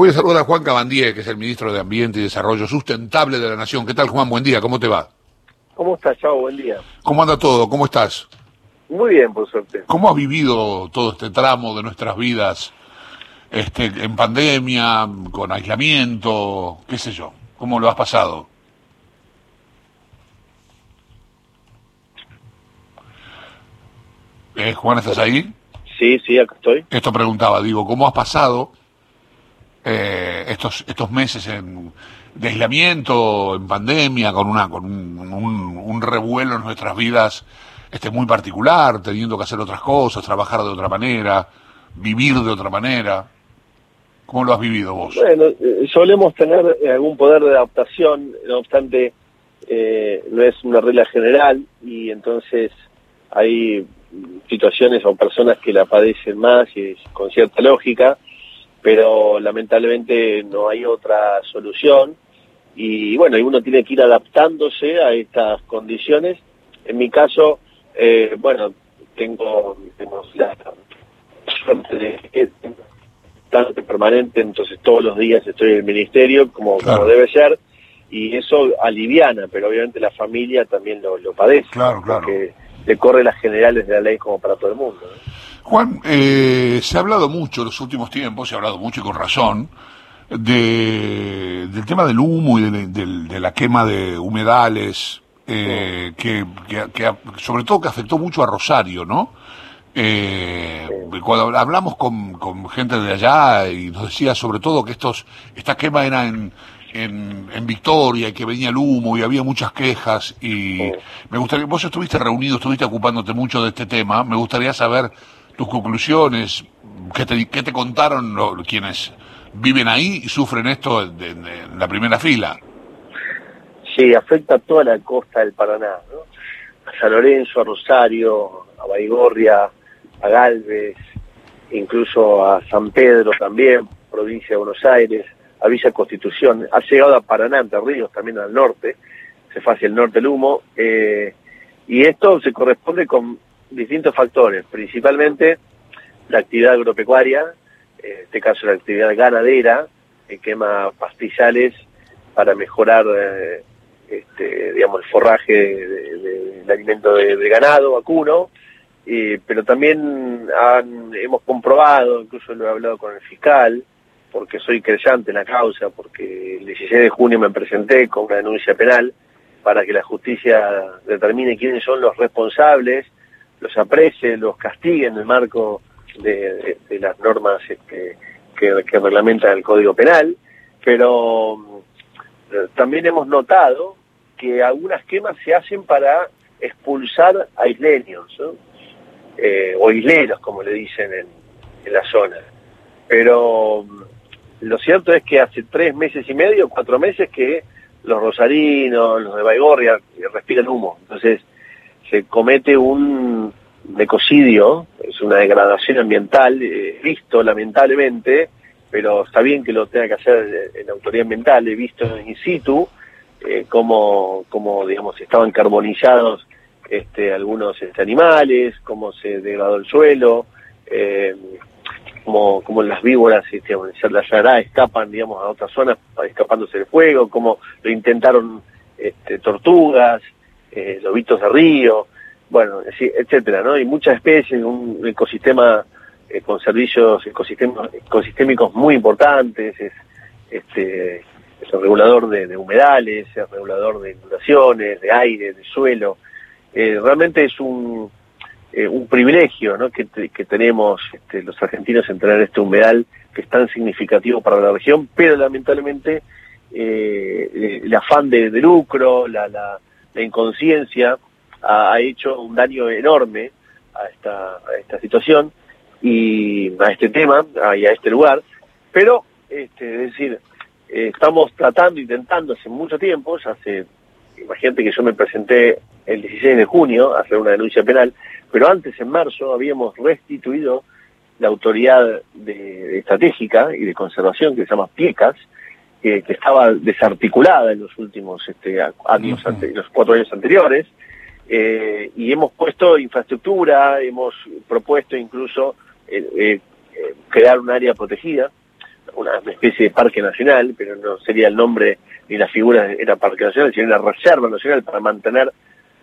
Voy a saludar a Juan Cabandier, que es el ministro de Ambiente y Desarrollo Sustentable de la Nación. ¿Qué tal, Juan? Buen día, ¿cómo te va? ¿Cómo estás, Chavo? Buen día. ¿Cómo anda todo? ¿Cómo estás? Muy bien, por suerte. ¿Cómo has vivido todo este tramo de nuestras vidas este, en pandemia, con aislamiento, qué sé yo? ¿Cómo lo has pasado? ¿Eh, Juan, ¿estás ahí? Sí, sí, acá estoy. Esto preguntaba, digo, ¿cómo has pasado eh, estos estos meses en, de aislamiento, en pandemia, con una con un, revuelo en nuestras vidas este muy particular, teniendo que hacer otras cosas, trabajar de otra manera, vivir de otra manera. ¿Cómo lo has vivido vos? Bueno, eh, solemos tener algún poder de adaptación, no obstante, eh, no es una regla general y entonces hay situaciones o personas que la padecen más y con cierta lógica pero lamentablemente no hay otra solución y bueno, uno tiene que ir adaptándose a estas condiciones. En mi caso, eh, bueno, tengo, tengo la suerte de permanente, entonces todos los días estoy en el ministerio como, como debe ser y eso aliviana, pero obviamente la familia también lo, lo padece. Claro, claro. Porque le corre las generales de la ley como para todo el mundo. Juan, eh, se ha hablado mucho en los últimos tiempos, se ha hablado mucho y con razón, de, del tema del humo y de, la quema de humedales, eh, que, sobre todo que afectó mucho a Rosario, ¿no? Eh, cuando hablamos con, con, gente de allá y nos decía sobre todo que estos esta quema era en, en, en, Victoria y que venía el humo y había muchas quejas y me gustaría, vos estuviste reunido, estuviste ocupándote mucho de este tema, me gustaría saber tus conclusiones, qué te, qué te contaron quienes viven ahí y sufren esto en, la primera fila. Sí, afecta a toda la costa del Paraná, ¿no? a San Lorenzo, a Rosario, a Baigorria, a Galvez, incluso a San Pedro también, provincia de Buenos Aires a Villa Constitución, ha llegado a Paraná, Entre Ríos, también al norte, se fue el norte el humo, eh, y esto se corresponde con distintos factores, principalmente la actividad agropecuaria, en este caso la actividad ganadera, que quema pastizales para mejorar eh, este, digamos, el forraje del alimento de, ganado vacuno, pero también han, hemos comprobado, incluso lo he hablado con el fiscal, porque soy creyente en la causa, porque el 16 de junio me presenté con una denuncia penal para que la justicia determine quiénes son los responsables, los aprecie, los castigue en el marco de, las normas este, que, que reglamentan el Código Penal, pero eh, también hemos notado que algunas quemas se hacen para expulsar a isleños, eh, o isleros, como le dicen en, en la zona. Pero lo cierto es que hace tres meses y medio, cuatro meses, que los rosarinos, los de Baigorria, respiran humo. Entonces, se comete un ecocidio, es una degradación ambiental, eh, visto lamentablemente, pero está bien que lo tenga que hacer en autoridad ambiental, he visto in situ eh, cómo, como, digamos, estaban carbonizados este, algunos este, animales, cómo se degradó el suelo, eh, como, como las víboras este, la Yará escapan, digamos, a otras zonas escapándose del fuego, como lo intentaron este, tortugas, eh, lobitos de río, bueno, etcétera, ¿no? Y muchas especies, un ecosistema eh, con servicios ecosistemas, ecosistémicos muy importantes, es, este, es el regulador de, humedales, es regulador de inundaciones, de aire, de suelo. Eh, realmente es un, eh, un privilegio ¿no? que, que tenemos este, los argentinos en tener este humedal que es tan significativo para la región, pero lamentablemente el afán de, lucro, la, la, inconsciencia ha, hecho un daño enorme a esta, a esta situación y a este tema y a este lugar, pero este, es decir, eh, estamos tratando, intentando hace mucho tiempo, ya hace, imagínate que yo me presenté el 16 de junio a hacer una denuncia penal, pero antes, en marzo, habíamos restituido la autoridad de, estratégica y de conservación que se llama PIECAS, que estaba desarticulada en los últimos este, años, los cuatro años anteriores, eh, y hemos puesto infraestructura, hemos propuesto incluso eh, eh, crear un área protegida, una especie de parque nacional, pero no sería el nombre ni la figura era parque nacional, sino una reserva nacional para mantener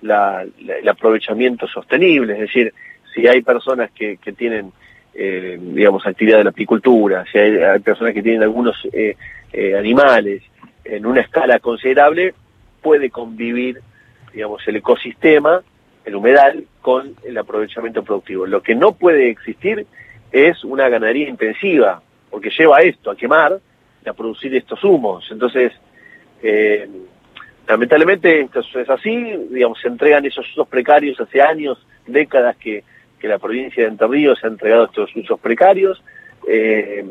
la, el aprovechamiento sostenible, es decir, si hay personas que, que tienen, eh, digamos, actividad de la apicultura, si hay, personas que tienen algunos eh, eh, animales en una escala considerable, puede convivir, digamos, el ecosistema, el humedal, con el aprovechamiento productivo. Lo que no puede existir es una ganadería intensiva, porque lleva esto, a quemar, a producir estos humos. Entonces, eh, lamentablemente esto es así, digamos, se entregan esos usos precarios hace años, décadas que, que la provincia de Entre Ríos ha entregado estos usos precarios. Eh,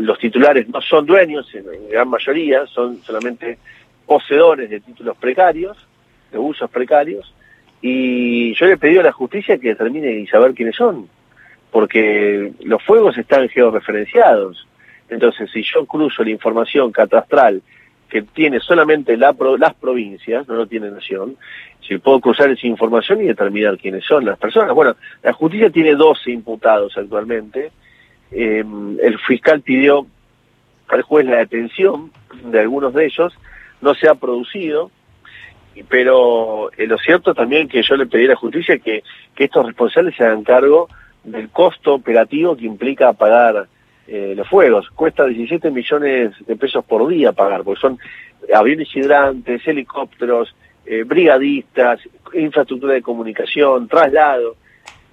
los titulares no son dueños, en, gran mayoría, son solamente poseedores de títulos precarios, de usos precarios, y yo le he pedido a la justicia que determine y saber quiénes son porque los fuegos están georreferenciados. Entonces, si yo cruzo la información catastral que tiene solamente la las provincias, no lo tiene Nación, si puedo cruzar esa información y determinar quiénes son las personas. Bueno, la justicia tiene 12 imputados actualmente. Eh, el fiscal pidió al juez la detención de algunos de ellos, no se ha producido, pero eh, lo cierto también que yo le pedí a la justicia que, que estos responsables se hagan cargo del costo operativo que implica pagar eh, los fuegos. Cuesta 17 millones de pesos por día pagar, porque son aviones hidrantes, helicópteros, eh, brigadistas, infraestructura de comunicación, traslado.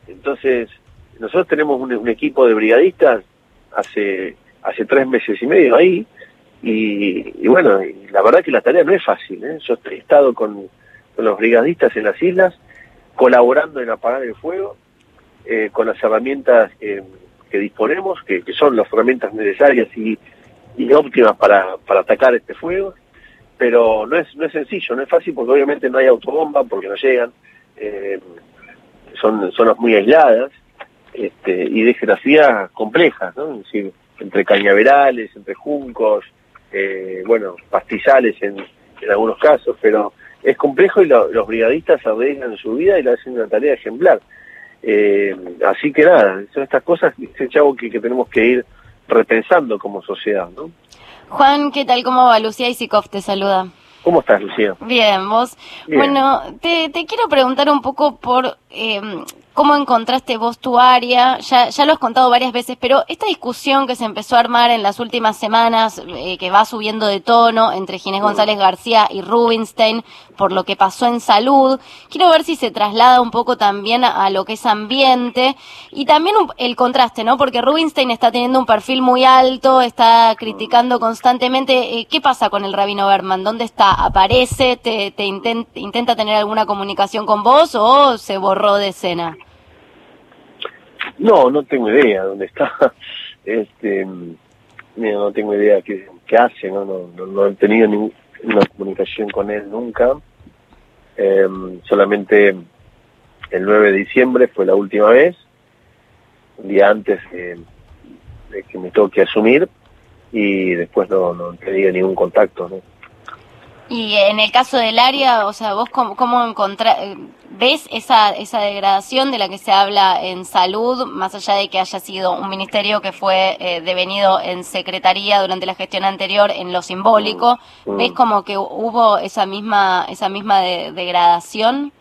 Entonces, nosotros tenemos un, equipo de brigadistas hace, hace tres meses y medio ahí, y, bueno, la verdad que la tarea no es fácil. ¿eh? Yo he estado con, los brigadistas en las islas, colaborando en apagar el fuego, eh, con las herramientas que disponemos, que, son las herramientas necesarias y, óptimas para, para atacar este fuego, pero no es, no es sencillo, no es fácil porque obviamente no hay autobomba, porque no llegan, eh, son zonas muy aisladas este, y de geografía complejas, ¿no? es decir, entre cañaverales, entre juncos, eh, bueno, pastizales en, en algunos casos, pero es complejo y los brigadistas arriesgan su vida y lo hacen una tarea ejemplar. Eh, así que nada, son estas cosas, Chavo, que, que tenemos que ir repensando como sociedad, ¿no? Juan, ¿qué tal? ¿Cómo va? Lucía Isikov te saluda. ¿Cómo estás, Lucía? Bien, vos. Bueno, te, te, quiero preguntar un poco por eh, cómo encontraste vos tu área. Ya, ya lo has contado varias veces, pero esta discusión que se empezó a armar en las últimas semanas, eh, que va subiendo de tono entre Ginés González García y Rubinstein por lo que pasó en salud, quiero ver si se traslada un poco también a, lo que es ambiente y también el contraste, ¿no? Porque Rubinstein está teniendo un perfil muy alto, está criticando constantemente. Eh, ¿Qué pasa con el rabino Berman? ¿Dónde está? ¿Aparece? ¿Te, te intenta tener alguna comunicación con vos o se borró de escena? No, no tengo idea dónde está. Este, no tengo idea qué, qué hace, ¿no? No, no, he tenido ninguna comunicación con él nunca. Em, solamente el 9 de diciembre fue la última vez, un día antes de, que me toque asumir, y después no, no he tenido ningún contacto, ¿no? Y en el caso del área, o sea, vos cómo, cómo eh, ves esa, esa degradación de la que se habla en salud, más allá de que haya sido un ministerio que fue eh, devenido en secretaría durante la gestión anterior en lo simbólico, mm, mm. ¿ves como que hubo esa misma, esa misma degradación?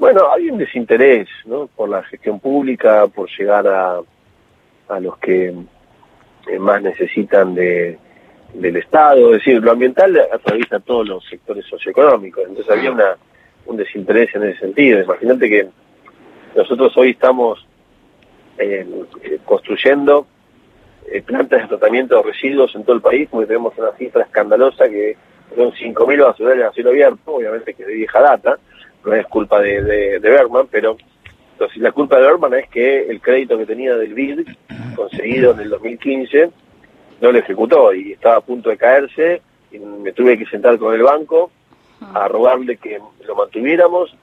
Bueno, hay un desinterés, ¿no? Por la gestión pública, por llegar a, a los que eh, más necesitan de del Estado, es decir, lo ambiental atraviesa todos los sectores socioeconómicos, entonces había una, un desinterés en ese sentido. Imagínate que nosotros hoy estamos eh, construyendo eh, plantas de tratamiento de residuos en todo el país, porque tenemos una cifra escandalosa que son 5.000 basurales a cielo abierto, obviamente que es de vieja data, no es culpa de, de, Berman, pero entonces, la culpa de Berman es que el crédito que tenía del BID, conseguido en el 2015, no lo ejecutó y estaba a punto de caerse y me tuve que sentar con el banco a rogarle que lo mantuviéramos.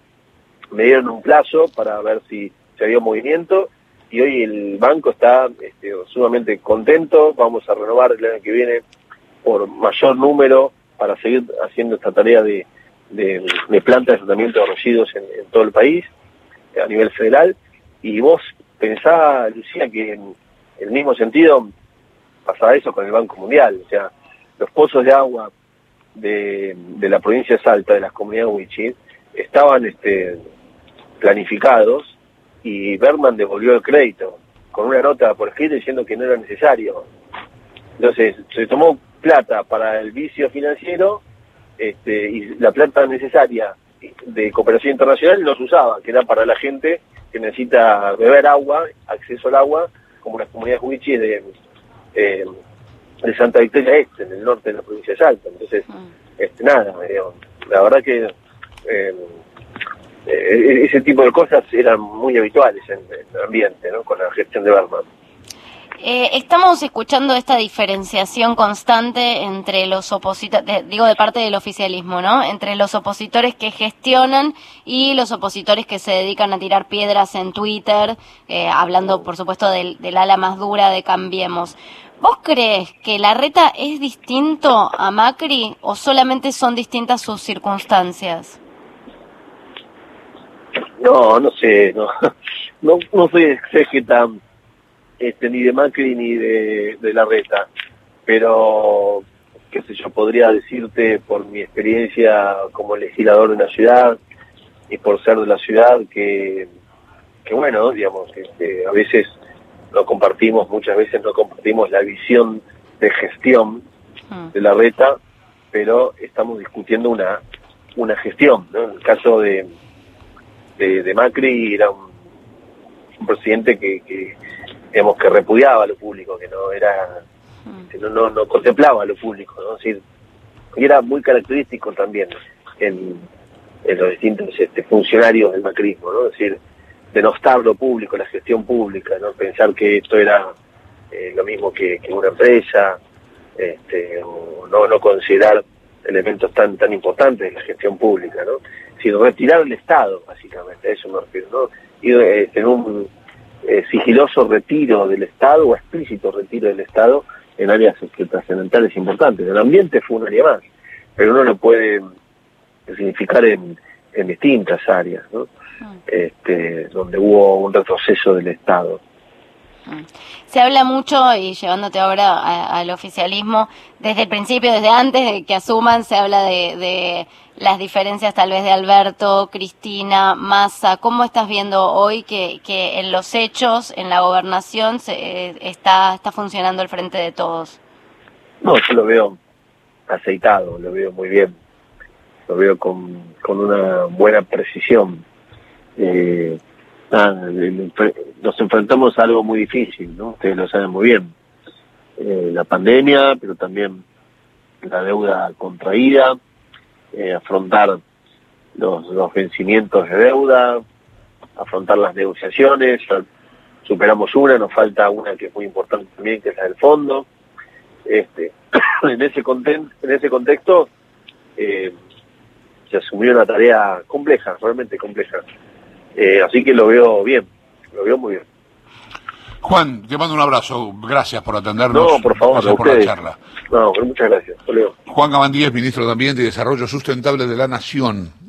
Me dieron un plazo para ver si se había movimiento y hoy el banco está este, sumamente contento. Vamos a renovar el año que viene por mayor número para seguir haciendo esta tarea de, de, de planta de tratamiento de residuos en, todo el país a nivel federal. Y vos pensá, Lucía, que el mismo sentido pasaba eso con el Banco Mundial, o sea, los pozos de agua de, la provincia de Salta, de las comunidades Wichí, estaban este, planificados y Berman devolvió el crédito con una nota por escrito diciendo que no era necesario. Entonces, se tomó plata para el vicio financiero este, y la plata necesaria de cooperación internacional no se usaba, que era para la gente que necesita beber agua, acceso al agua, como las comunidades huichis de, eh, de Santa Victoria Este, en el norte de la provincia de Salta. Entonces, mm. este, nada, la verdad que eh, eh, ese tipo de cosas eran muy habituales en, el ambiente, ¿no? con la gestión de Berman. Eh, estamos escuchando esta diferenciación constante entre los opositores, digo de parte del oficialismo, ¿no? Entre los opositores que gestionan y los opositores que se dedican a tirar piedras en Twitter, eh, hablando por supuesto del, del ala más dura de Cambiemos. ¿Vos crees que la reta es distinto a Macri o solamente son distintas sus circunstancias? No, no sé, no, no, no soy exégeta este, ni de Macri ni de, de la reta, pero qué sé yo, podría decirte por mi experiencia como legislador de una ciudad y por ser de la ciudad que, que bueno, digamos, este, a veces no compartimos, muchas veces no compartimos la visión de gestión ah. de la reta, pero estamos discutiendo una, una gestión, ¿no? En el caso de, de, Macri era un, presidente que, que, digamos, que repudiaba a lo público, que no era, que no, no, no contemplaba a lo público, ¿no? decir, y era muy característico también en, en los distintos este, funcionarios del macrismo, ¿no? Es decir, denostar lo público, la gestión pública, ¿no? Pensar que esto era eh, lo mismo que, que, una empresa, este, o no, no considerar elementos tan tan importantes de la gestión pública, ¿no? Sino retirar el Estado, básicamente, a eso me refiero, ¿no? Y eh, en un eh, sigiloso retiro del Estado o explícito retiro del Estado en áreas trascendentales importantes. El ambiente fue un área más, pero uno lo puede significar en, en distintas áreas, ¿no? Ah. Este, donde hubo un retroceso del Estado. Se habla mucho, y llevándote ahora al oficialismo, desde el principio, desde antes de que asuman, se habla de, las diferencias tal vez de Alberto, Cristina, Massa. ¿Cómo estás viendo hoy que, en los hechos, en la gobernación, se, está, está funcionando el frente de todos? No, yo lo veo aceitado, lo veo muy bien, lo veo con, con una buena precisión. Eh, nos enfrentamos a algo muy difícil, ¿no? Ustedes lo saben muy bien. Eh, la pandemia, pero también la deuda contraída, eh, afrontar los, vencimientos de deuda, afrontar las negociaciones, superamos una, nos falta una que es muy importante también, que es la del fondo. Este, en ese en ese contexto eh, se asumió una tarea compleja, realmente compleja. Eh, así que lo veo bien, lo veo muy bien. Juan, te mando un abrazo. Gracias por atendernos. No, por favor, gracias por la charla. No, muchas gracias. Juan Gabandíes, ministro de Ambiente y Desarrollo Sustentable de la Nación.